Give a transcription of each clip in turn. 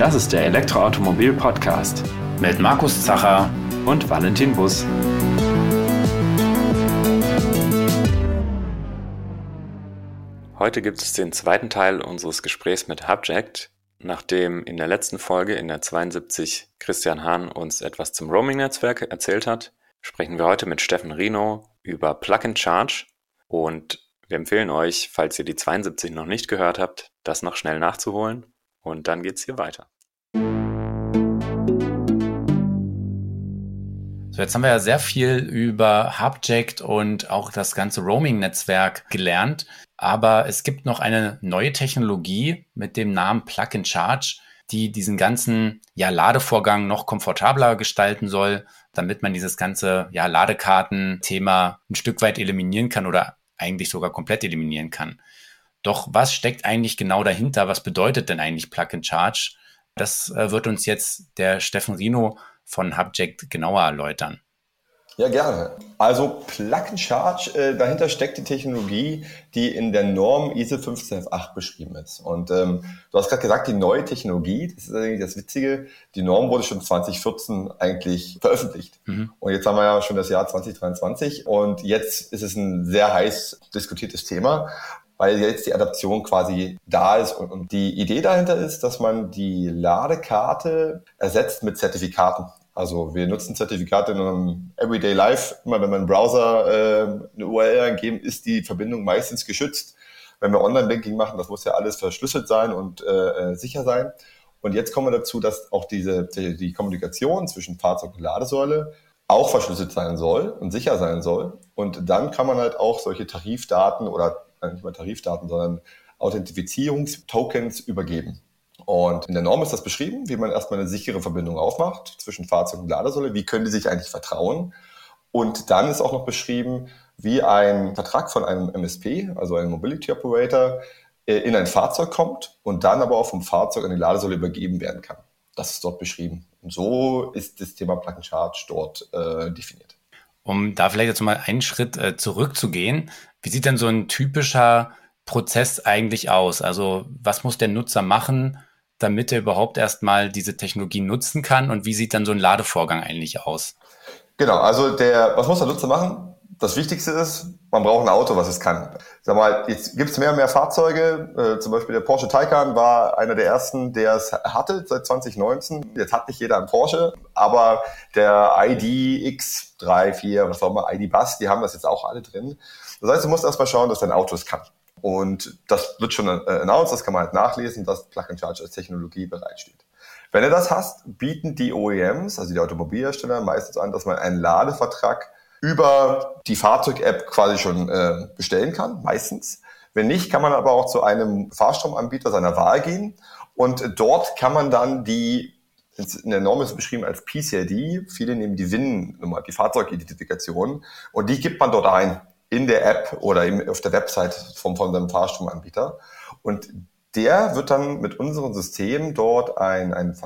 Das ist der Elektroautomobil-Podcast mit Markus Zacher und Valentin Bus. Heute gibt es den zweiten Teil unseres Gesprächs mit Hubject. Nachdem in der letzten Folge, in der 72, Christian Hahn uns etwas zum Roaming-Netzwerk erzählt hat, sprechen wir heute mit Steffen Rino über Plug and Charge und wir empfehlen euch, falls ihr die 72 noch nicht gehört habt, das noch schnell nachzuholen und dann geht's hier weiter. So, jetzt haben wir ja sehr viel über Hubject und auch das ganze Roaming-Netzwerk gelernt. Aber es gibt noch eine neue Technologie mit dem Namen Plug and Charge, die diesen ganzen ja, Ladevorgang noch komfortabler gestalten soll, damit man dieses ganze ja, Ladekarten-Thema ein Stück weit eliminieren kann oder eigentlich sogar komplett eliminieren kann. Doch was steckt eigentlich genau dahinter? Was bedeutet denn eigentlich Plug and Charge? Das äh, wird uns jetzt der Steffen Rino von Hubject genauer erläutern. Ja, gerne. Also Plug and Charge, äh, dahinter steckt die Technologie, die in der Norm ISO 158 beschrieben ist. Und ähm, du hast gerade gesagt, die neue Technologie, das ist eigentlich das Witzige, die Norm wurde schon 2014 eigentlich veröffentlicht. Mhm. Und jetzt haben wir ja schon das Jahr 2023 und jetzt ist es ein sehr heiß diskutiertes Thema weil jetzt die Adaption quasi da ist. Und, und, die Idee dahinter ist, dass man die Ladekarte ersetzt mit Zertifikaten. Also wir nutzen Zertifikate in einem Everyday Life. Immer wenn wir im Browser äh, eine URL eingeben, ist die Verbindung meistens geschützt. Wenn wir Online-Banking machen, das muss ja alles verschlüsselt sein und äh, äh, sicher sein. Und jetzt kommen wir dazu, dass auch diese die, die Kommunikation zwischen Fahrzeug und Ladesäule auch verschlüsselt sein soll und sicher sein soll. Und dann kann man halt auch solche Tarifdaten oder nicht mal Tarifdaten, sondern Authentifizierungstokens übergeben. Und in der Norm ist das beschrieben, wie man erstmal eine sichere Verbindung aufmacht zwischen Fahrzeug und Ladesäule. Wie können die sich eigentlich vertrauen? Und dann ist auch noch beschrieben, wie ein Vertrag von einem MSP, also einem Mobility Operator, äh, in ein Fahrzeug kommt und dann aber auch vom Fahrzeug an die Ladesäule übergeben werden kann. Das ist dort beschrieben. Und so ist das Thema Plug and Charge dort äh, definiert. Um da vielleicht jetzt mal einen Schritt äh, zurückzugehen, wie sieht denn so ein typischer Prozess eigentlich aus? Also was muss der Nutzer machen, damit er überhaupt erstmal diese Technologie nutzen kann und wie sieht dann so ein Ladevorgang eigentlich aus? Genau, also der, was muss der Nutzer machen? Das Wichtigste ist, man braucht ein Auto, was es kann. Sag mal, jetzt gibt es mehr und mehr Fahrzeuge. Äh, zum Beispiel der Porsche Taycan war einer der ersten, der es hatte seit 2019. Jetzt hat nicht jeder einen Porsche, aber der ID X3, 4, was auch immer, ID Bus, die haben das jetzt auch alle drin. Das heißt, du musst erstmal schauen, dass dein Auto es kann. Und das wird schon äh, announced, das kann man halt nachlesen, dass Plug-and-Charge als Technologie bereitsteht. Wenn du das hast, bieten die OEMs, also die Automobilhersteller, meistens an, dass man einen Ladevertrag über die Fahrzeug-App quasi schon äh, bestellen kann, meistens. Wenn nicht, kann man aber auch zu einem Fahrstromanbieter seiner Wahl gehen und dort kann man dann die in der Norm ist beschrieben als PCID. Viele nehmen die WIN-Nummer, die Fahrzeugidentifikation, und die gibt man dort ein in der App oder auf der Website vom, von seinem Fahrstromanbieter. Und der wird dann mit unserem System dort einen, einen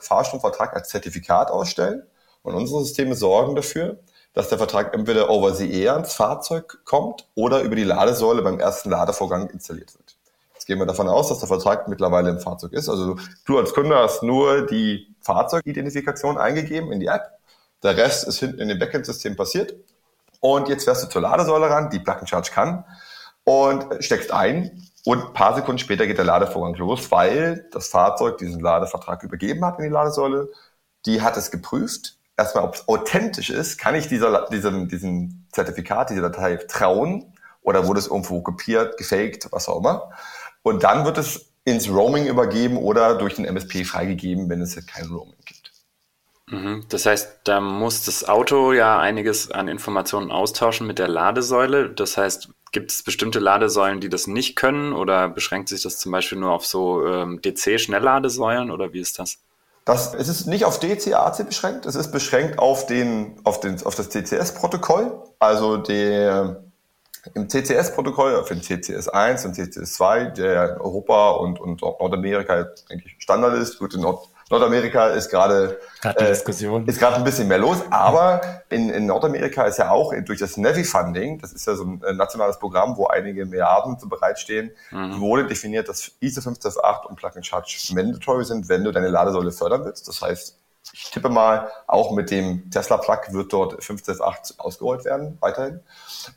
Fahrstromvertrag als Zertifikat ausstellen. Und unsere Systeme sorgen dafür, dass der Vertrag entweder over the air ans Fahrzeug kommt oder über die Ladesäule beim ersten Ladevorgang installiert wird. Jetzt gehen wir davon aus, dass der Vertrag mittlerweile im Fahrzeug ist. Also du als Kunde hast nur die Fahrzeugidentifikation eingegeben in die App. Der Rest ist hinten in dem Backend-System passiert. Und jetzt fährst du zur Ladesäule ran, die Plug and Charge kann, und steckst ein. Und ein paar Sekunden später geht der Ladevorgang los, weil das Fahrzeug diesen Ladevertrag übergeben hat in die Ladesäule. Die hat es geprüft. Erstmal, ob es authentisch ist, kann ich dieser, diesem, diesem Zertifikat, dieser Datei trauen oder wurde es irgendwo kopiert, gefaked, was auch immer. Und dann wird es ins Roaming übergeben oder durch den MSP freigegeben, wenn es kein Roaming gibt. Mhm. Das heißt, da muss das Auto ja einiges an Informationen austauschen mit der Ladesäule. Das heißt, gibt es bestimmte Ladesäulen, die das nicht können oder beschränkt sich das zum Beispiel nur auf so ähm, DC-Schnellladesäulen oder wie ist das? Das, es ist nicht auf DC, AC beschränkt, es ist beschränkt auf, den, auf, den, auf das CCS-Protokoll. Also der, im CCS-Protokoll, auf den CCS 1 und CCS 2, der in Europa und, und Nordamerika eigentlich Standard ist, wird in Nord Nordamerika ist gerade äh, Diskussion. ist gerade ein bisschen mehr los, aber in, in Nordamerika ist ja auch durch das Navy Funding, das ist ja so ein nationales Programm, wo einige Milliarden zu bereitstehen, mhm. wurde definiert, dass ISO 528 und Plug and Charge mandatory sind, wenn du deine Ladesäule fördern willst. Das heißt, ich tippe mal, auch mit dem Tesla Plug wird dort 5.8 ausgerollt werden, weiterhin.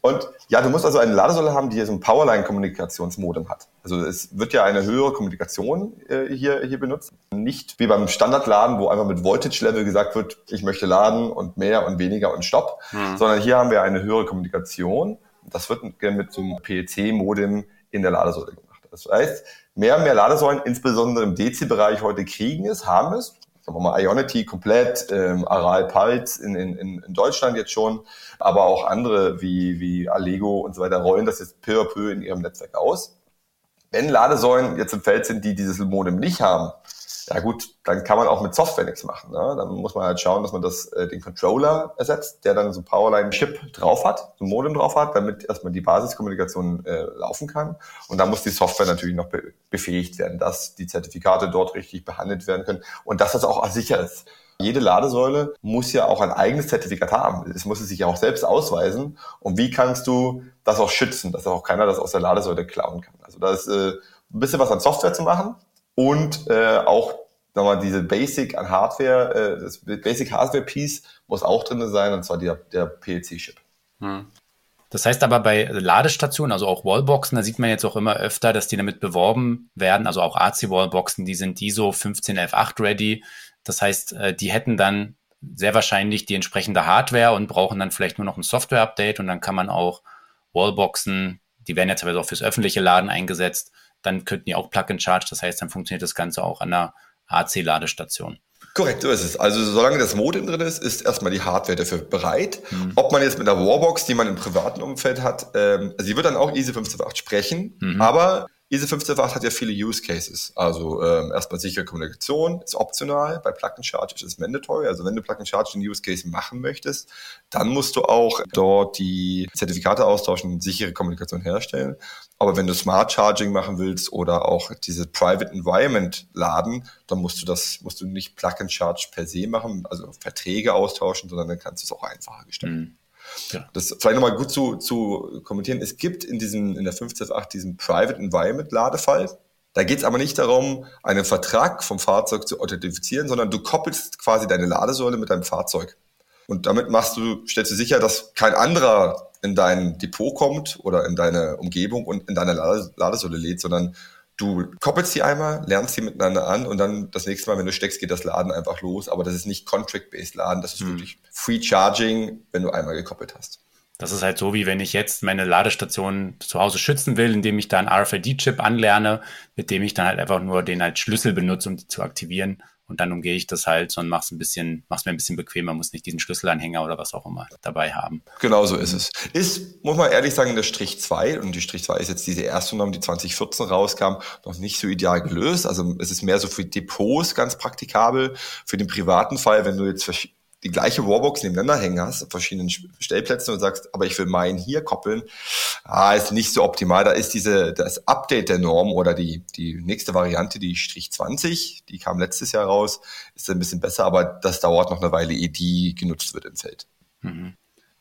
Und ja, du musst also eine Ladesäule haben, die so ein Powerline-Kommunikationsmodem hat. Also es wird ja eine höhere Kommunikation äh, hier, hier benutzt. Nicht wie beim Standardladen, wo einfach mit Voltage-Level gesagt wird, ich möchte laden und mehr und weniger und Stopp, hm. sondern hier haben wir eine höhere Kommunikation. Das wird mit so einem PEC-Modem in der Ladesäule gemacht. Das heißt, mehr und mehr Ladesäulen, insbesondere im DC-Bereich heute kriegen es, haben es sagen wir mal, Ionity komplett, ähm, Aral Pulse in, in, in Deutschland jetzt schon, aber auch andere wie, wie Allego und so weiter rollen das jetzt peu à peu in ihrem Netzwerk aus. Wenn Ladesäulen jetzt im Feld sind, die dieses Modem nicht haben, ja gut, dann kann man auch mit Software nichts machen. Ne? Dann muss man halt schauen, dass man das, äh, den Controller ersetzt, der dann so Powerline-Chip drauf hat, so ein Modem drauf hat, damit erstmal die Basiskommunikation äh, laufen kann. Und dann muss die Software natürlich noch be befähigt werden, dass die Zertifikate dort richtig behandelt werden können und dass das auch sicher ist. Jede Ladesäule muss ja auch ein eigenes Zertifikat haben. Es muss sich ja auch selbst ausweisen. Und wie kannst du das auch schützen, dass auch keiner das aus der Ladesäule klauen kann? Also da ist äh, ein bisschen was an Software zu machen und äh, auch nochmal diese Basic an Hardware, äh, das Basic Hardware Piece muss auch drin sein, und zwar der, der PLC-Chip. Hm. Das heißt aber bei Ladestationen, also auch Wallboxen, da sieht man jetzt auch immer öfter, dass die damit beworben werden, also auch AC-Wallboxen, die sind ISO 15F8 ready. Das heißt, äh, die hätten dann sehr wahrscheinlich die entsprechende Hardware und brauchen dann vielleicht nur noch ein Software-Update und dann kann man auch Wallboxen, die werden ja teilweise auch fürs öffentliche Laden eingesetzt, dann könnten die auch Plug-and-Charge. Das heißt, dann funktioniert das Ganze auch an einer AC-Ladestation. Korrekt, so ist es. Also solange das Modem drin ist, ist erstmal die Hardware dafür bereit. Mhm. Ob man jetzt mit einer Warbox, die man im privaten Umfeld hat, ähm, also sie wird dann auch Easy 528 sprechen, mhm. aber ISO 158 hat ja viele Use Cases. Also ähm, erstmal sichere Kommunikation ist optional. Bei Plug and Charge ist es mandatory. Also wenn du Plug and Charge den Use Case machen möchtest, dann musst du auch dort die Zertifikate austauschen und sichere Kommunikation herstellen. Aber wenn du Smart Charging machen willst oder auch diese Private Environment laden, dann musst du das, musst du nicht Plug and Charge per se machen, also Verträge austauschen, sondern dann kannst du es auch einfacher gestalten. Mhm. Ja. Das vielleicht nochmal gut zu, zu kommentieren. Es gibt in diesem, in der 15.8 diesen Private Environment Ladefall. Da geht es aber nicht darum, einen Vertrag vom Fahrzeug zu authentifizieren, sondern du koppelst quasi deine Ladesäule mit deinem Fahrzeug. Und damit machst du, stellst du sicher, dass kein anderer in dein Depot kommt oder in deine Umgebung und in deine Ladesäule lädt, sondern du koppelst die einmal, lernst sie miteinander an und dann das nächste Mal, wenn du steckst, geht das Laden einfach los. Aber das ist nicht Contract-based Laden, das ist hm. wirklich Free Charging, wenn du einmal gekoppelt hast. Das ist halt so, wie wenn ich jetzt meine Ladestation zu Hause schützen will, indem ich da einen RFID-Chip anlerne, mit dem ich dann halt einfach nur den als Schlüssel benutze, um die zu aktivieren. Und dann umgehe ich das halt und mach's ein bisschen, mach's mir ein bisschen bequemer, muss nicht diesen Schlüsselanhänger oder was auch immer dabei haben. Genau so ist es. Ist, muss man ehrlich sagen, der Strich 2, und die Strich 2 ist jetzt diese erste Norm, die 2014 rauskam, noch nicht so ideal gelöst. Also es ist mehr so für Depots ganz praktikabel. Für den privaten Fall, wenn du jetzt die gleiche Warbox nebeneinander hängen hast, auf verschiedenen Stellplätzen und sagst, aber ich will meinen hier koppeln, ah, ist nicht so optimal. Da ist diese, das Update der Norm oder die, die nächste Variante, die Strich 20, die kam letztes Jahr raus, ist ein bisschen besser, aber das dauert noch eine Weile, ehe die genutzt wird im Feld. Mhm.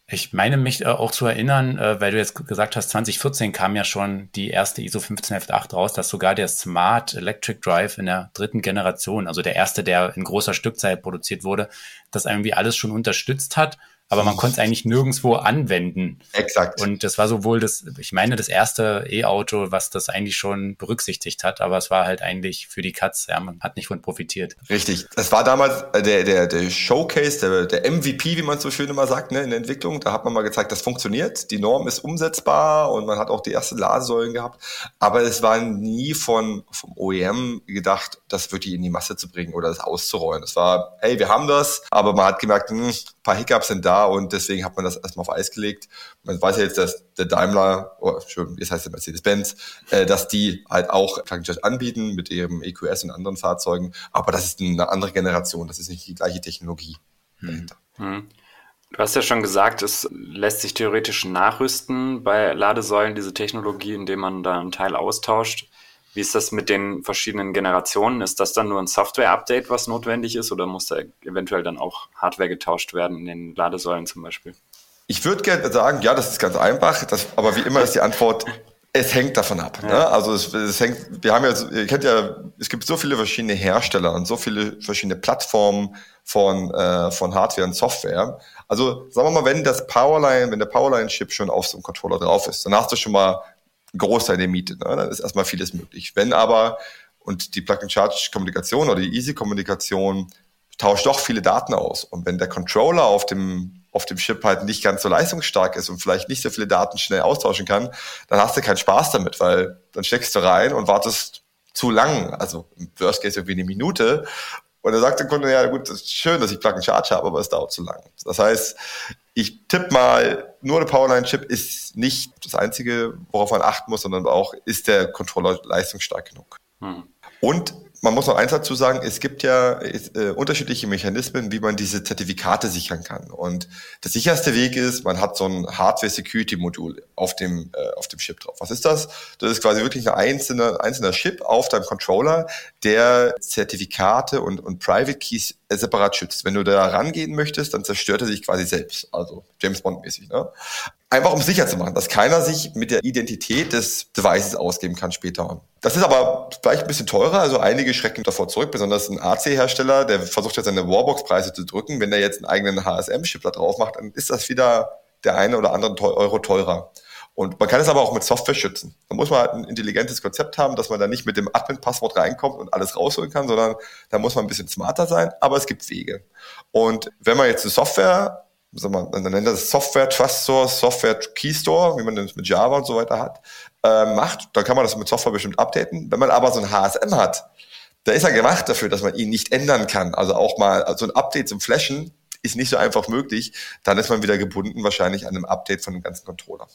Ich meine mich äh, auch zu erinnern, äh, weil du jetzt gesagt hast, 2014 kam ja schon die erste ISO 158 raus, dass sogar der Smart Electric Drive in der dritten Generation, also der erste, der in großer Stückzahl produziert wurde, das irgendwie alles schon unterstützt hat aber man konnte es eigentlich nirgendwo anwenden. Exakt. Und das war sowohl das, ich meine, das erste E-Auto, was das eigentlich schon berücksichtigt hat, aber es war halt eigentlich für die Katz, ja, man hat nicht von profitiert. Richtig. Das war damals äh, der, der, der Showcase, der, der MVP, wie man so schön immer sagt, ne, in der Entwicklung. Da hat man mal gezeigt, das funktioniert, die Norm ist umsetzbar und man hat auch die ersten Ladesäulen gehabt. Aber es war nie von, vom OEM gedacht, das wirklich in die Masse zu bringen oder das auszurollen. Es war, hey, wir haben das, aber man hat gemerkt, ein hm, paar Hiccups sind da und deswegen hat man das erstmal auf Eis gelegt. Man weiß ja jetzt, dass der Daimler, oh, jetzt heißt der Mercedes-Benz, äh, dass die halt auch Plug-in anbieten mit ihrem EQS und anderen Fahrzeugen, aber das ist eine andere Generation, das ist nicht die gleiche Technologie hm. dahinter. Hm. Du hast ja schon gesagt, es lässt sich theoretisch nachrüsten bei Ladesäulen, diese Technologie, indem man da einen Teil austauscht. Wie ist das mit den verschiedenen Generationen? Ist das dann nur ein Software-Update, was notwendig ist, oder muss da eventuell dann auch Hardware getauscht werden in den Ladesäulen zum Beispiel? Ich würde gerne sagen, ja, das ist ganz einfach, das, aber wie immer ist die Antwort, es hängt davon ab. Ja. Ne? Also es, es hängt, wir haben ja, ihr kennt ja, es gibt so viele verschiedene Hersteller und so viele verschiedene Plattformen von, äh, von Hardware und Software. Also sagen wir mal, wenn das Powerline, wenn der Powerline-Chip schon auf so einem Controller drauf ist, dann hast du schon mal Großteil der Miete. Ne? Dann ist erstmal vieles möglich. Wenn aber, und die Plug-and-Charge-Kommunikation oder die Easy-Kommunikation tauscht doch viele Daten aus. Und wenn der Controller auf dem auf dem Chip halt nicht ganz so leistungsstark ist und vielleicht nicht so viele Daten schnell austauschen kann, dann hast du keinen Spaß damit, weil dann steckst du rein und wartest zu lang, also im Worst Case irgendwie eine Minute. Und dann sagt der Kunde, ja gut, das ist schön, dass ich Plug and Charge habe, aber es dauert zu lang. Das heißt, ich tippe mal, nur eine Powerline-Chip ist nicht das Einzige, worauf man achten muss, sondern auch, ist der Controller leistungsstark genug. Hm. Und man muss noch eins dazu sagen, es gibt ja äh, unterschiedliche Mechanismen, wie man diese Zertifikate sichern kann. Und der sicherste Weg ist, man hat so ein Hardware-Security-Modul auf dem, äh, auf dem Chip drauf. Was ist das? Das ist quasi wirklich ein einzelner, einzelner Chip auf deinem Controller, der Zertifikate und, und Private Keys separat schützt. Wenn du da rangehen möchtest, dann zerstört er sich quasi selbst. Also James Bond-mäßig. Ne? Einfach um sicher zu machen, dass keiner sich mit der Identität des Devices ausgeben kann später. Das ist aber vielleicht ein bisschen teurer, also einige schrecken davor zurück, besonders ein AC-Hersteller, der versucht jetzt seine Warbox-Preise zu drücken. Wenn der jetzt einen eigenen HSM-Chip da drauf macht, dann ist das wieder der eine oder andere Euro teurer. Und man kann es aber auch mit Software schützen. Da muss man halt ein intelligentes Konzept haben, dass man da nicht mit dem Admin-Passwort reinkommt und alles rausholen kann, sondern da muss man ein bisschen smarter sein, aber es gibt Wege. Und wenn man jetzt eine Software sag mal, man nennt das Software Trust Source, Software Key Store, wie man das mit Java und so weiter hat, äh, macht, dann kann man das mit Software bestimmt updaten. Wenn man aber so ein HSM hat, da ist er gemacht dafür, dass man ihn nicht ändern kann. Also auch mal so also ein Update zum Flashen ist nicht so einfach möglich. Dann ist man wieder gebunden wahrscheinlich an einem Update von dem ganzen Controller.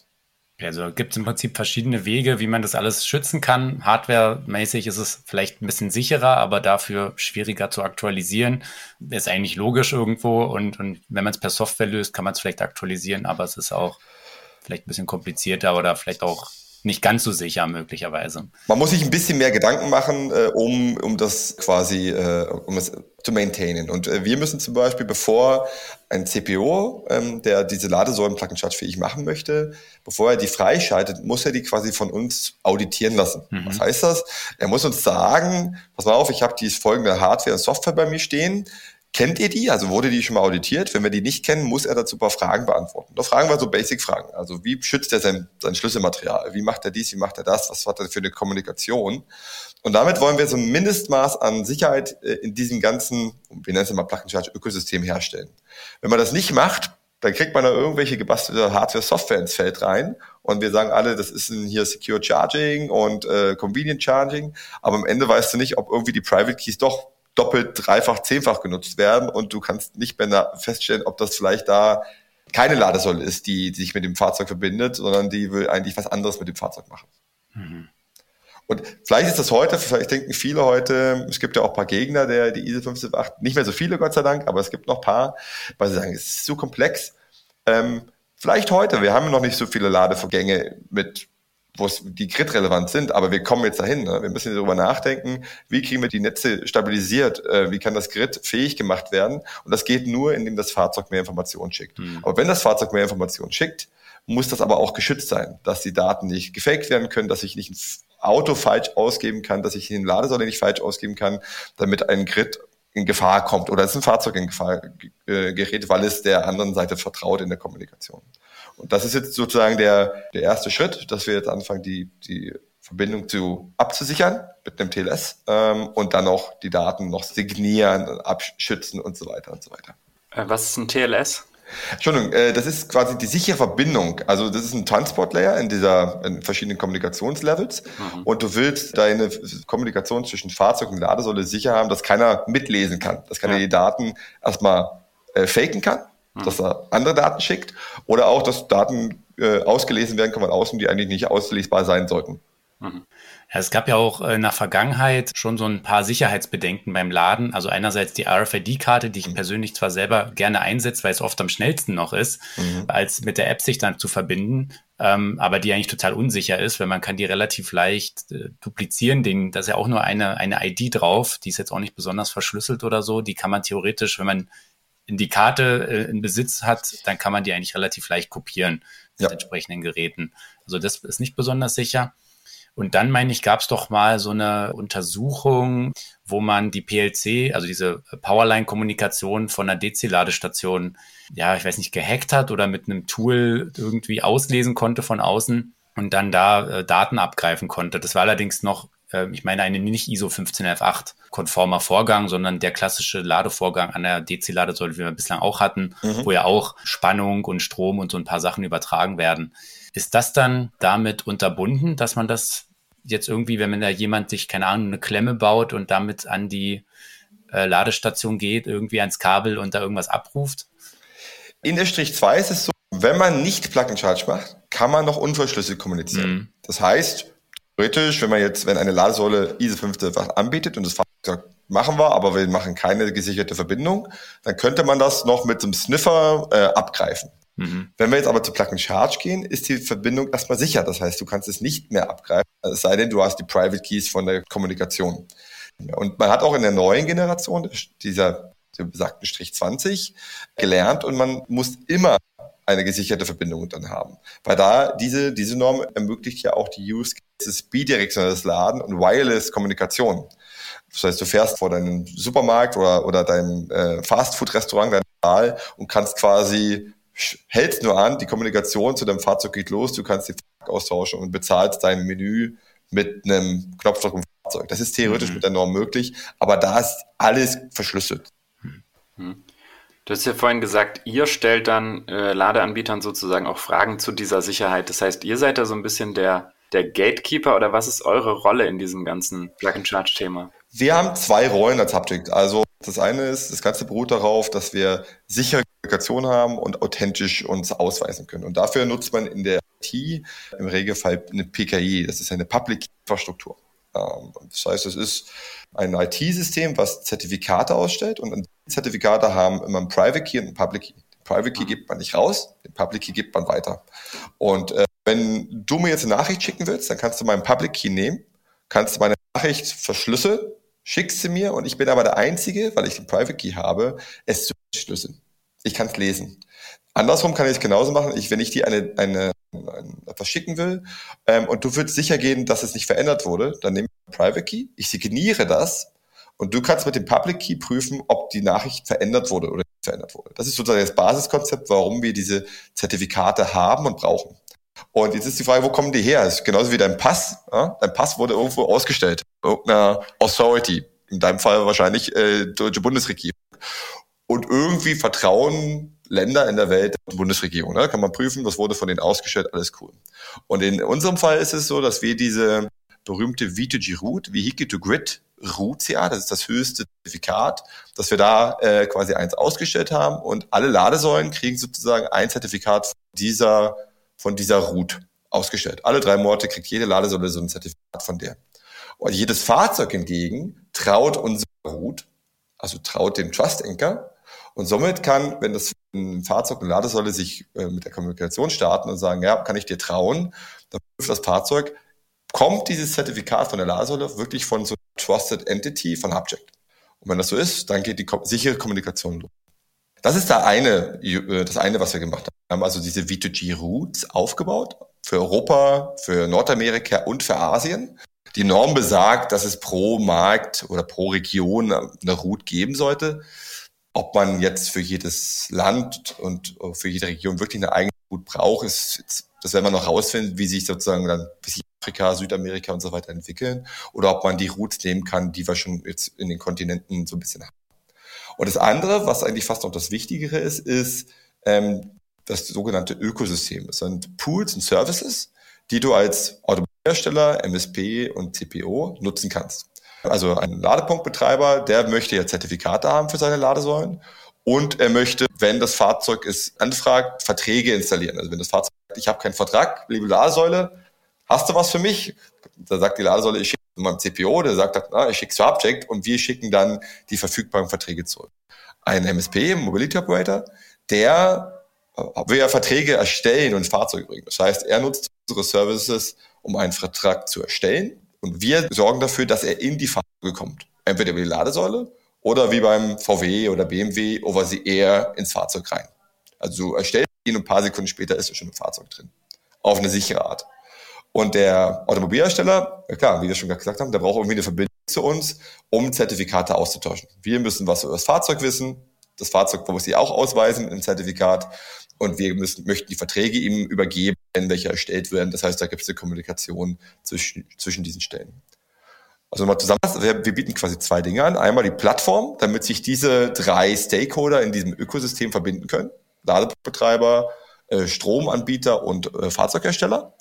Also gibt es im Prinzip verschiedene Wege, wie man das alles schützen kann. Hardware-mäßig ist es vielleicht ein bisschen sicherer, aber dafür schwieriger zu aktualisieren. Ist eigentlich logisch irgendwo und, und wenn man es per Software löst, kann man es vielleicht aktualisieren, aber es ist auch vielleicht ein bisschen komplizierter oder vielleicht auch nicht ganz so sicher möglicherweise. Man muss sich ein bisschen mehr Gedanken machen, äh, um, um das quasi, äh, um es zu maintainen. Und äh, wir müssen zum Beispiel, bevor ein CPO, ähm, der diese Ladesäulen plug fähig machen möchte, bevor er die freischaltet, muss er die quasi von uns auditieren lassen. Mhm. Was heißt das? Er muss uns sagen, pass mal auf, ich habe die folgende Hardware und Software bei mir stehen Kennt ihr die? Also wurde die schon mal auditiert? Wenn wir die nicht kennen, muss er dazu ein paar Fragen beantworten. Da fragen wir so Basic-Fragen. Also wie schützt er sein, sein Schlüsselmaterial? Wie macht er dies? Wie macht er das? Was hat er für eine Kommunikation? Und damit wollen wir so ein Mindestmaß an Sicherheit äh, in diesem ganzen, wir nennen es mal Plug-and-Charge-Ökosystem herstellen. Wenn man das nicht macht, dann kriegt man da irgendwelche gebastelte Hardware-Software ins Feld rein und wir sagen alle, das ist ein hier Secure Charging und äh, Convenient Charging, aber am Ende weißt du nicht, ob irgendwie die Private Keys doch doppelt, dreifach, zehnfach genutzt werden und du kannst nicht mehr feststellen, ob das vielleicht da keine Ladesäule ist, die, die sich mit dem Fahrzeug verbindet, sondern die will eigentlich was anderes mit dem Fahrzeug machen. Mhm. Und vielleicht ist das heute, vielleicht denken viele heute, es gibt ja auch ein paar Gegner der die ISO 578, nicht mehr so viele, Gott sei Dank, aber es gibt noch ein paar, weil sie sagen, es ist zu komplex. Ähm, vielleicht heute, wir haben noch nicht so viele Ladevorgänge mit wo es die Grid relevant sind, aber wir kommen jetzt dahin. Ne? Wir müssen darüber nachdenken, wie kriegen wir die Netze stabilisiert, äh, wie kann das Grid fähig gemacht werden. Und das geht nur, indem das Fahrzeug mehr Informationen schickt. Mhm. Aber wenn das Fahrzeug mehr Informationen schickt, muss das aber auch geschützt sein, dass die Daten nicht gefaked werden können, dass ich nicht ein Auto falsch ausgeben kann, dass ich den Ladesäule nicht falsch ausgeben kann, damit ein Grid in Gefahr kommt oder es ein Fahrzeug in Gefahr äh, gerät, weil es der anderen Seite vertraut in der Kommunikation. Und das ist jetzt sozusagen der, der erste Schritt, dass wir jetzt anfangen, die, die Verbindung zu abzusichern mit einem TLS ähm, und dann auch die Daten noch signieren, abschützen und so weiter und so weiter. Äh, was ist ein TLS? Entschuldigung, äh, das ist quasi die sichere Verbindung. Also das ist ein Transport-Layer in dieser in verschiedenen Kommunikationslevels mhm. und du willst deine Kommunikation zwischen Fahrzeug und Ladesäule sicher haben, dass keiner mitlesen kann, dass keiner ja. die Daten erstmal äh, faken kann. Dass er andere Daten schickt oder auch, dass Daten äh, ausgelesen werden kann von außen, die eigentlich nicht auslesbar sein sollten. Mhm. Ja, es gab ja auch in der Vergangenheit schon so ein paar Sicherheitsbedenken beim Laden. Also einerseits die RFID-Karte, die ich mhm. persönlich zwar selber gerne einsetze, weil es oft am schnellsten noch ist, mhm. als mit der App sich dann zu verbinden, ähm, aber die eigentlich total unsicher ist, weil man kann die relativ leicht äh, duplizieren. Den, da ist ja auch nur eine, eine ID drauf, die ist jetzt auch nicht besonders verschlüsselt oder so. Die kann man theoretisch, wenn man die Karte äh, in Besitz hat, dann kann man die eigentlich relativ leicht kopieren mit ja. entsprechenden Geräten. Also das ist nicht besonders sicher. Und dann, meine ich, gab es doch mal so eine Untersuchung, wo man die PLC, also diese Powerline-Kommunikation von einer DC-Ladestation, ja, ich weiß nicht, gehackt hat oder mit einem Tool irgendwie auslesen konnte von außen und dann da äh, Daten abgreifen konnte. Das war allerdings noch, ich meine, eine nicht ISO 15118 konformer Vorgang, sondern der klassische Ladevorgang an der DC-Ladesäule, wie wir bislang auch hatten, mhm. wo ja auch Spannung und Strom und so ein paar Sachen übertragen werden. Ist das dann damit unterbunden, dass man das jetzt irgendwie, wenn man da jemand sich, keine Ahnung, eine Klemme baut und damit an die äh, Ladestation geht, irgendwie ans Kabel und da irgendwas abruft? In der Strich 2 ist es so, wenn man nicht Plug-and-Charge macht, kann man noch unverschlüsselt kommunizieren. Mhm. Das heißt, theoretisch, wenn man jetzt, wenn eine Ladesäule ISO 5 anbietet und das Fahrzeug sagt, machen wir, aber wir machen keine gesicherte Verbindung, dann könnte man das noch mit einem Sniffer äh, abgreifen. Mhm. Wenn wir jetzt aber zu Plug and Charge gehen, ist die Verbindung erstmal sicher. Das heißt, du kannst es nicht mehr abgreifen, es sei denn, du hast die Private Keys von der Kommunikation. Und man hat auch in der neuen Generation dieser, dieser besagten Strich 20 gelernt und man muss immer eine gesicherte Verbindung dann haben. Weil da diese, diese Norm ermöglicht ja auch die Use Cases bidirektionales Laden und Wireless Kommunikation. Das heißt, du fährst vor deinem Supermarkt oder, oder deinem äh, Fastfood-Restaurant, deinem Saal und kannst quasi hältst nur an, die Kommunikation zu deinem Fahrzeug geht los, du kannst die Fahrzeug austauschen und bezahlst dein Menü mit einem Knopfdruck im Fahrzeug. Das ist theoretisch mhm. mit der Norm möglich, aber da ist alles verschlüsselt. Mhm. Du hast ja vorhin gesagt, ihr stellt dann äh, Ladeanbietern sozusagen auch Fragen zu dieser Sicherheit. Das heißt, ihr seid da so ein bisschen der, der Gatekeeper oder was ist eure Rolle in diesem ganzen Plug-and-Charge-Thema? Wir haben zwei Rollen als Subject. Also das eine ist, das Ganze beruht darauf, dass wir sichere Kommunikation haben und authentisch uns ausweisen können. Und dafür nutzt man in der IT im Regelfall eine PKI. Das ist eine Public Infrastruktur. Ähm, das heißt, es ist ein IT-System, was Zertifikate ausstellt und Zertifikate haben immer einen Private Key und einen Public Key. Den Private Key gibt man nicht raus, den Public Key gibt man weiter. Und äh, wenn du mir jetzt eine Nachricht schicken willst, dann kannst du meinen Public Key nehmen, kannst meine Nachricht verschlüsseln schickst sie mir und ich bin aber der Einzige, weil ich den Private Key habe, es zu entschlüsseln. Ich kann es lesen. Andersrum kann ich es genauso machen. Ich, wenn ich dir eine, eine, eine, etwas schicken will ähm, und du willst sicher gehen, dass es nicht verändert wurde, dann nehme ich den Private Key, ich signiere das und du kannst mit dem Public Key prüfen, ob die Nachricht verändert wurde oder nicht verändert wurde. Das ist sozusagen das Basiskonzept, warum wir diese Zertifikate haben und brauchen. Und jetzt ist die Frage, wo kommen die her? Das ist genauso wie dein Pass. Ja? Dein Pass wurde irgendwo ausgestellt. Irgendeiner Authority. In deinem Fall wahrscheinlich äh, deutsche Bundesregierung. Und irgendwie vertrauen Länder in der Welt der Bundesregierung. Ne? Kann man prüfen, was wurde von denen ausgestellt, alles cool. Und in unserem Fall ist es so, dass wir diese berühmte V2G Root, Vehicle to Grid Root CA, das ist das höchste Zertifikat, dass wir da äh, quasi eins ausgestellt haben und alle Ladesäulen kriegen sozusagen ein Zertifikat dieser von dieser Route ausgestellt. Alle drei Monate kriegt jede Ladesäule so ein Zertifikat von der. Und jedes Fahrzeug hingegen traut unserer Route, also traut dem Trust Anchor. Und somit kann, wenn das Fahrzeug eine Ladesäule sich äh, mit der Kommunikation starten und sagen, ja, kann ich dir trauen, dann prüft das Fahrzeug, kommt dieses Zertifikat von der Ladesäule wirklich von so einer Trusted Entity von Object. Und wenn das so ist, dann geht die sichere Kommunikation los. Das ist da eine, äh, das eine, was wir gemacht haben. Wir haben also diese V2G-Routes aufgebaut für Europa, für Nordamerika und für Asien. Die Norm besagt, dass es pro Markt oder pro Region eine Route geben sollte. Ob man jetzt für jedes Land und für jede Region wirklich eine eigene Route braucht, ist, das werden wir noch rausfinden, wie sich sozusagen dann, wie sich Afrika, Südamerika und so weiter entwickeln. Oder ob man die Routes nehmen kann, die wir schon jetzt in den Kontinenten so ein bisschen haben. Und das andere, was eigentlich fast noch das Wichtigere ist, ist ähm, das sogenannte Ökosystem. Es sind Pools und Services, die du als Automobilhersteller, MSP und CPO nutzen kannst. Also ein Ladepunktbetreiber, der möchte ja Zertifikate haben für seine Ladesäulen und er möchte, wenn das Fahrzeug es anfragt, Verträge installieren. Also wenn das Fahrzeug sagt, ich habe keinen Vertrag, liebe Ladesäule, hast du was für mich? Da sagt die Ladesäule, ich schicke meinem CPO, der sagt, na, ich schicke zu Object und wir schicken dann die verfügbaren Verträge zurück. Ein MSP, Mobility Operator, der will ja Verträge erstellen und Fahrzeuge bringen. Das heißt, er nutzt unsere Services, um einen Vertrag zu erstellen und wir sorgen dafür, dass er in die Fahrzeuge kommt. Entweder über die Ladesäule oder wie beim VW oder BMW over the air ins Fahrzeug rein. Also du erstellst ihn und ein paar Sekunden später ist er schon im Fahrzeug drin. Auf eine sichere Art. Und der Automobilhersteller, klar, wie wir schon gesagt haben, der braucht irgendwie eine Verbindung zu uns, um Zertifikate auszutauschen. Wir müssen was über das Fahrzeug wissen. Das Fahrzeug muss sie auch ausweisen im Zertifikat. Und wir müssen, möchten die Verträge ihm übergeben, wenn welche erstellt werden. Das heißt, da gibt es eine Kommunikation zwischen, zwischen diesen Stellen. Also nochmal zusammen, wir, wir bieten quasi zwei Dinge an. Einmal die Plattform, damit sich diese drei Stakeholder in diesem Ökosystem verbinden können. Ladebetreiber, äh, Stromanbieter und äh, Fahrzeughersteller.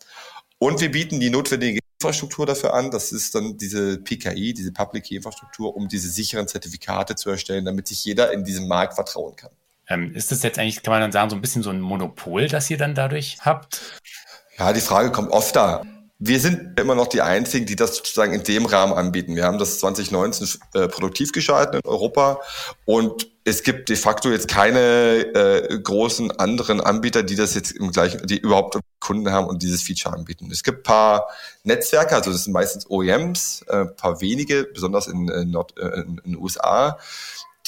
Und wir bieten die notwendige Infrastruktur dafür an. Das ist dann diese PKI, diese Public Key Infrastruktur, um diese sicheren Zertifikate zu erstellen, damit sich jeder in diesem Markt vertrauen kann. Ähm, ist das jetzt eigentlich, kann man dann sagen, so ein bisschen so ein Monopol, das ihr dann dadurch habt? Ja, die Frage kommt oft da. Wir sind immer noch die Einzigen, die das sozusagen in dem Rahmen anbieten. Wir haben das 2019 äh, produktiv geschalten in Europa und es gibt de facto jetzt keine äh, großen anderen Anbieter, die das jetzt im gleichen, die überhaupt Kunden haben und dieses Feature anbieten. Es gibt paar Netzwerke, also das sind meistens OEMs, äh, paar wenige, besonders in, in, Nord, äh, in, in den USA,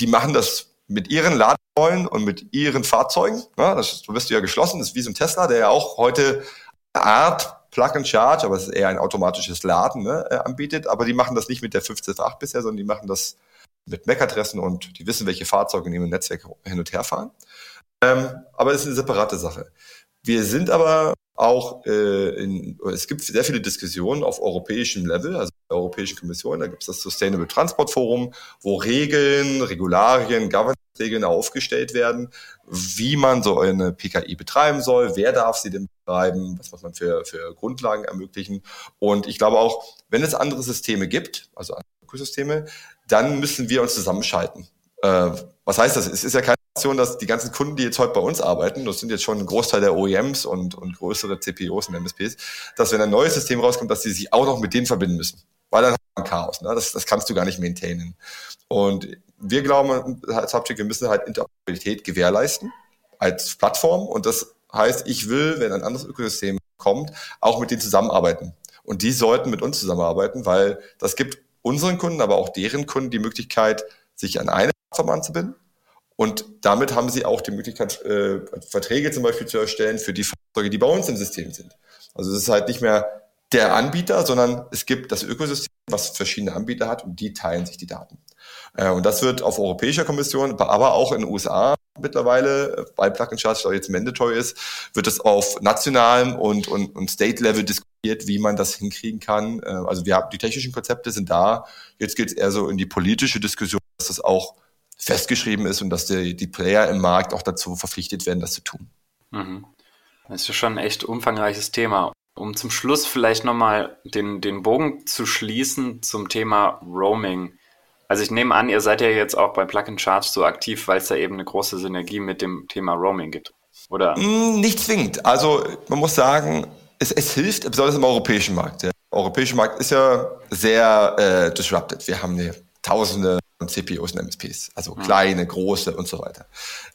die machen das mit ihren Ladesäulen und mit ihren Fahrzeugen. Ja, das, du bist ja geschlossen, das ist wie so ein Tesla, der ja auch heute Art Plug and Charge, aber es ist eher ein automatisches Laden ne, äh, anbietet. Aber die machen das nicht mit der 15.8 bisher, sondern die machen das mit MAC-Adressen und die wissen, welche Fahrzeuge in ihrem Netzwerk hin und her fahren. Ähm, aber es ist eine separate Sache. Wir sind aber auch äh, in, es gibt sehr viele Diskussionen auf europäischem Level, also der Europäischen Kommission, da gibt es das Sustainable Transport Forum, wo Regeln, Regularien, Governance-Regeln aufgestellt werden, wie man so eine PKI betreiben soll, wer darf sie denn betreiben, was muss man für, für Grundlagen ermöglichen. Und ich glaube auch, wenn es andere Systeme gibt, also andere Ökosysteme, dann müssen wir uns zusammenschalten. Äh, was heißt das? Es ist ja Option, dass die ganzen Kunden, die jetzt heute bei uns arbeiten, das sind jetzt schon ein Großteil der OEMs und, und größere CPOs und MSPs, dass wenn ein neues System rauskommt, dass die sich auch noch mit denen verbinden müssen. Weil dann hat man Chaos. Ne? Das, das kannst du gar nicht maintainen. Und wir glauben als Subject, wir müssen halt Interoperabilität gewährleisten als Plattform. Und das heißt, ich will, wenn ein anderes Ökosystem kommt, auch mit denen zusammenarbeiten. Und die sollten mit uns zusammenarbeiten, weil das gibt unseren Kunden, aber auch deren Kunden die Möglichkeit, sich an eine Plattform anzubinden und damit haben sie auch die Möglichkeit, äh, Verträge zum Beispiel zu erstellen für die Fahrzeuge, die bei uns im System sind. Also es ist halt nicht mehr der Anbieter, sondern es gibt das Ökosystem, was verschiedene Anbieter hat und die teilen sich die Daten. Äh, und das wird auf europäischer Kommission, aber auch in den USA mittlerweile, weil Plug and Charge jetzt mandatory ist, wird es auf nationalem und, und, und State-Level diskutiert, wie man das hinkriegen kann. Äh, also wir haben die technischen Konzepte sind da. Jetzt geht es eher so in die politische Diskussion, dass das auch festgeschrieben ist und dass die, die Player im Markt auch dazu verpflichtet werden, das zu tun. Mhm. Das ist ja schon ein echt umfangreiches Thema. Um zum Schluss vielleicht nochmal den, den Bogen zu schließen zum Thema Roaming. Also ich nehme an, ihr seid ja jetzt auch bei Plug and Charge so aktiv, weil es da eben eine große Synergie mit dem Thema Roaming gibt, oder? Mm, nicht zwingend. Also man muss sagen, es, es hilft, besonders im europäischen Markt. Der europäische Markt ist ja sehr äh, disrupted. Wir haben eine Tausende und CPOs und MSPs, also kleine, große und so weiter.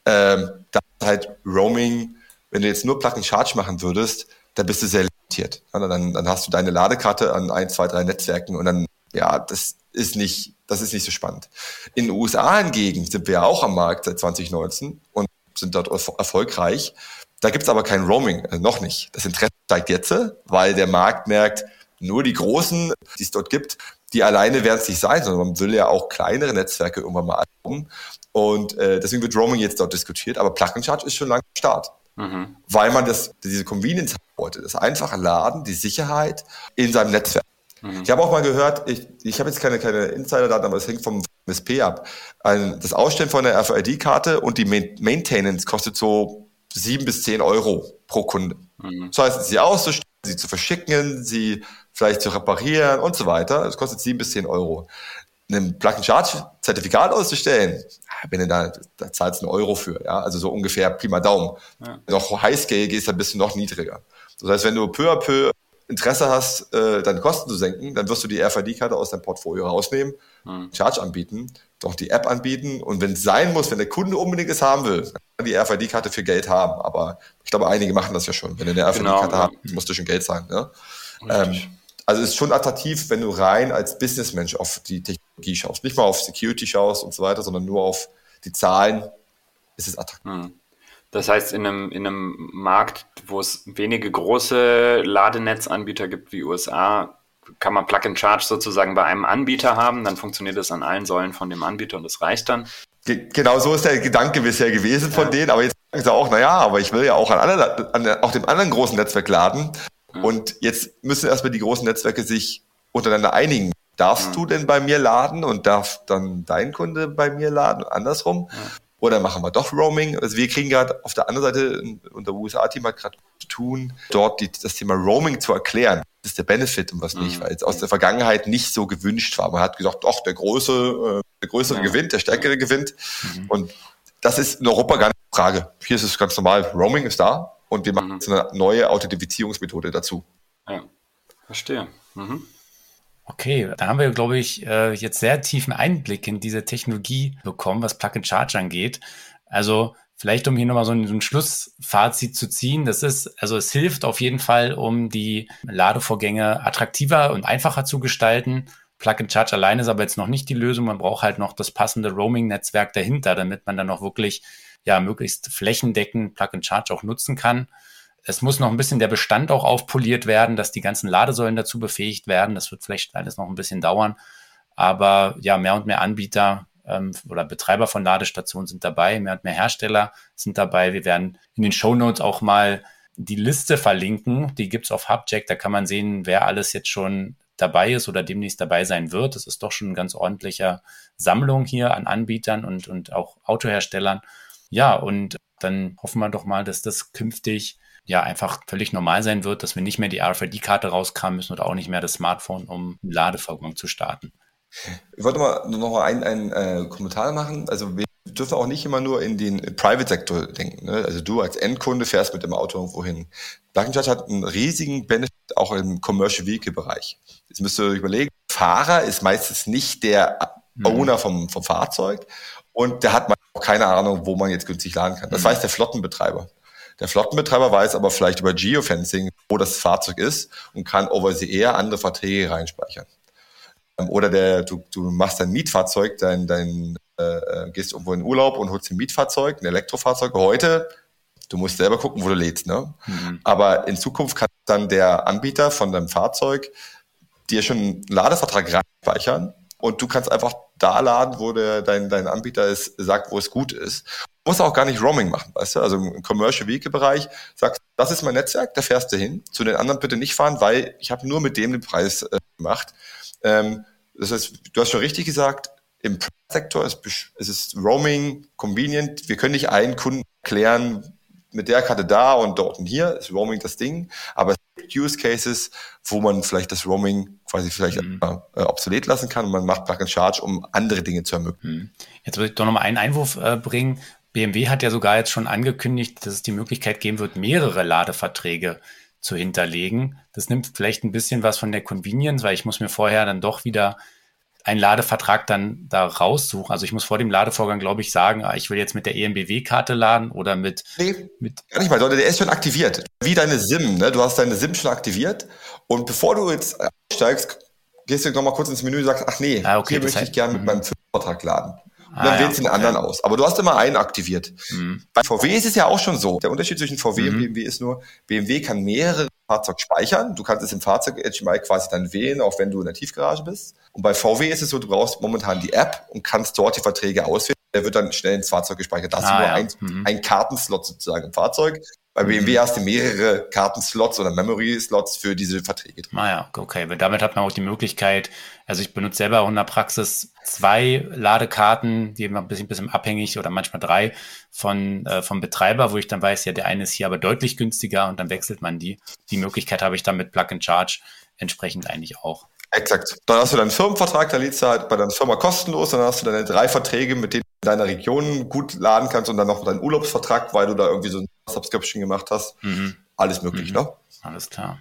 Ähm, da halt Roaming, wenn du jetzt nur Plug and Charge machen würdest, dann bist du sehr limitiert. Dann, dann hast du deine Ladekarte an ein, zwei, drei Netzwerken und dann, ja, das ist nicht, das ist nicht so spannend. In den USA hingegen sind wir ja auch am Markt seit 2019 und sind dort erfolgreich. Da gibt's aber kein Roaming, also noch nicht. Das Interesse steigt jetzt, weil der Markt merkt, nur die Großen, die es dort gibt, die alleine werden es nicht sein, sondern man will ja auch kleinere Netzwerke irgendwann mal erlauben. Und äh, deswegen wird Roaming jetzt dort diskutiert, aber Plug and Charge ist schon lange am Start. Mhm. Weil man das, diese Convenience haben wollte, das einfache Laden, die Sicherheit in seinem Netzwerk. Mhm. Ich habe auch mal gehört, ich, ich habe jetzt keine, keine Insider-Daten, aber es hängt vom MSP ab. Ein, das Ausstellen von der RFID-Karte und die Maintenance kostet so sieben bis zehn Euro pro Kunde. Mhm. Das heißt, sie auszustellen, sie zu verschicken, sie vielleicht zu reparieren und so weiter. Das kostet sieben bis zehn Euro. Ein Plug-and-Charge-Zertifikat auszustellen, wenn du da, da zahlst einen Euro für, ja, also so ungefähr prima Daumen. Ja. Wenn du noch Highscale gehst, dann bist du noch niedriger. Das heißt, wenn du peu à peu Interesse hast, äh, deine Kosten zu senken, dann wirst du die RFID-Karte aus deinem Portfolio rausnehmen, hm. Charge anbieten, doch die App anbieten und wenn es sein muss, wenn der Kunde unbedingt es haben will, kann die RFID-Karte für Geld haben. Aber ich glaube, einige machen das ja schon. Wenn du eine RFID-Karte genau, hast, musst du schon Geld zahlen. Ne? Ähm, also es ist schon attraktiv, wenn du rein als Businessmensch auf die Technologie schaust. Nicht mal auf Security schaust und so weiter, sondern nur auf die Zahlen, ist es attraktiv. Hm. Das heißt, in einem, in einem Markt, wo es wenige große Ladenetzanbieter gibt wie USA, kann man Plug and Charge sozusagen bei einem Anbieter haben, dann funktioniert das an allen Säulen von dem Anbieter und das reicht dann. Genau so ist der Gedanke bisher gewesen von ja. denen, aber jetzt sagen sie auch, naja, aber ich will ja auch an, alle, an auch dem anderen großen Netzwerk laden. Und jetzt müssen erstmal die großen Netzwerke sich untereinander einigen. Darfst ja. du denn bei mir laden und darf dann dein Kunde bei mir laden? Andersrum. Oder machen wir doch Roaming? Also wir kriegen gerade auf der anderen Seite, unser USA-Team hat gerade zu tun, dort die, das Thema Roaming zu erklären. Das ist der Benefit und was nicht, mhm. weil es aus der Vergangenheit nicht so gewünscht war. Man hat gesagt, doch, der Große, äh, der Größere gewinnt, der Stärkere gewinnt. Mhm. Und das ist in Europa gar nicht die Frage. Hier ist es ganz normal, Roaming ist da und wir machen mhm. jetzt eine neue Authentifizierungsmethode dazu. Ja, verstehe. Mhm. Okay, da haben wir, glaube ich, äh, jetzt sehr tiefen Einblick in diese Technologie bekommen, was Plug-and-Charge angeht. Also vielleicht, um hier nochmal so ein, so ein Schlussfazit zu ziehen, das ist, also es hilft auf jeden Fall, um die Ladevorgänge attraktiver und einfacher zu gestalten. Plug-and-Charge alleine ist aber jetzt noch nicht die Lösung. Man braucht halt noch das passende Roaming-Netzwerk dahinter, damit man dann auch wirklich ja möglichst flächendeckend Plug-and-Charge auch nutzen kann. Es muss noch ein bisschen der Bestand auch aufpoliert werden, dass die ganzen Ladesäulen dazu befähigt werden. Das wird vielleicht alles noch ein bisschen dauern. Aber ja, mehr und mehr Anbieter ähm, oder Betreiber von Ladestationen sind dabei, mehr und mehr Hersteller sind dabei. Wir werden in den Show Notes auch mal die Liste verlinken. Die gibt's auf Hubjack. Da kann man sehen, wer alles jetzt schon dabei ist oder demnächst dabei sein wird. Das ist doch schon eine ganz ordentliche Sammlung hier an Anbietern und, und auch Autoherstellern. Ja, und dann hoffen wir doch mal, dass das künftig ja einfach völlig normal sein wird, dass wir nicht mehr die RFID-Karte rauskramen müssen oder auch nicht mehr das Smartphone, um einen Ladevorgang zu starten. Ich wollte mal noch mal einen, einen äh, Kommentar machen. Also wir dürfen auch nicht immer nur in den Private-Sektor denken. Ne? Also du als Endkunde fährst mit dem Auto irgendwo hin. Plug Charge hat einen riesigen Benefit auch im Commercial Vehicle-Bereich. Jetzt müsst ihr euch überlegen, Fahrer ist meistens nicht der mhm. Owner vom, vom Fahrzeug und der hat auch keine Ahnung, wo man jetzt günstig laden kann. Das mhm. weiß der Flottenbetreiber. Der Flottenbetreiber weiß aber vielleicht über Geofencing, wo das Fahrzeug ist und kann over the air andere Verträge reinspeichern. Ähm, oder der, du, du machst dein Mietfahrzeug, dein, dein äh, äh, gehst irgendwo in Urlaub und holst ein Mietfahrzeug, ein Elektrofahrzeug. Heute, du musst selber gucken, wo du lädst. Ne? Mhm. Aber in Zukunft kann dann der Anbieter von deinem Fahrzeug dir schon einen Ladevertrag reinspeichern und du kannst einfach da laden, wo der, dein, dein Anbieter es sagt, wo es gut ist muss auch gar nicht Roaming machen, weißt du? Also im Commercial Vehicle Bereich sagst, das ist mein Netzwerk, da fährst du hin. Zu den anderen bitte nicht fahren, weil ich habe nur mit dem den Preis äh, gemacht. Ähm, das heißt, du hast schon richtig gesagt, im Sektor ist, ist Roaming convenient. Wir können nicht allen Kunden erklären, mit der Karte da und dort und hier ist Roaming das Ding. Aber es Use Cases, wo man vielleicht das Roaming quasi vielleicht mhm. äh, obsolet lassen kann und man macht Plug and Charge, um andere Dinge zu ermöglichen. Mhm. Jetzt würde ich doch nochmal einen Einwurf äh, bringen. BMW hat ja sogar jetzt schon angekündigt, dass es die Möglichkeit geben wird, mehrere Ladeverträge zu hinterlegen. Das nimmt vielleicht ein bisschen was von der Convenience, weil ich muss mir vorher dann doch wieder einen Ladevertrag dann da raussuchen. Also ich muss vor dem Ladevorgang, glaube ich, sagen, ah, ich will jetzt mit der EMBW-Karte laden oder mit... Nee, mit gar nicht mal, sondern der ist schon aktiviert. Wie deine SIM, ne? Du hast deine SIM schon aktiviert und bevor du jetzt einsteigst, gehst du noch mal kurz ins Menü und sagst, ach nee, ah, okay, hier möchte heißt, ich gerne mit mhm. meinem Vertrag laden. Und dann ah, wählst du ja, den anderen aus. Aber du hast immer einen aktiviert. Mhm. Bei VW ist es ja auch schon so. Der Unterschied zwischen VW mhm. und BMW ist nur, BMW kann mehrere Fahrzeuge speichern. Du kannst es im Fahrzeug HMI quasi dann wählen, auch wenn du in der Tiefgarage bist. Und bei VW ist es so, du brauchst momentan die App und kannst dort die Verträge auswählen. Der wird dann schnell ins Fahrzeug gespeichert. Da hast ah, du nur ja. ein, mhm. ein Kartenslot sozusagen im Fahrzeug. Bei BMW mhm. hast du mehrere Kartenslots oder Memory-Slots für diese Verträge drin. Ah ja, okay. Damit hat man auch die Möglichkeit, also ich benutze selber auch in der Praxis zwei Ladekarten, die immer ein bisschen, bisschen abhängig oder manchmal drei von, äh, vom Betreiber, wo ich dann weiß, ja, der eine ist hier aber deutlich günstiger und dann wechselt man die. Die Möglichkeit habe ich dann mit Plug and Charge entsprechend eigentlich auch. Exakt. Dann hast du deinen Firmenvertrag, da lädst du halt bei deiner Firma kostenlos, dann hast du deine drei Verträge, mit denen deiner Region gut laden kannst und dann noch deinen Urlaubsvertrag, weil du da irgendwie so ein Subscription gemacht hast. Mhm. Alles möglich, mhm. ne? Alles klar.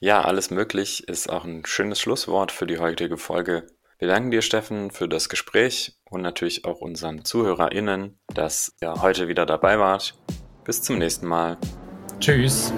Ja, alles möglich ist auch ein schönes Schlusswort für die heutige Folge. Wir danken dir, Steffen, für das Gespräch und natürlich auch unseren ZuhörerInnen, dass ihr heute wieder dabei wart. Bis zum nächsten Mal. Tschüss.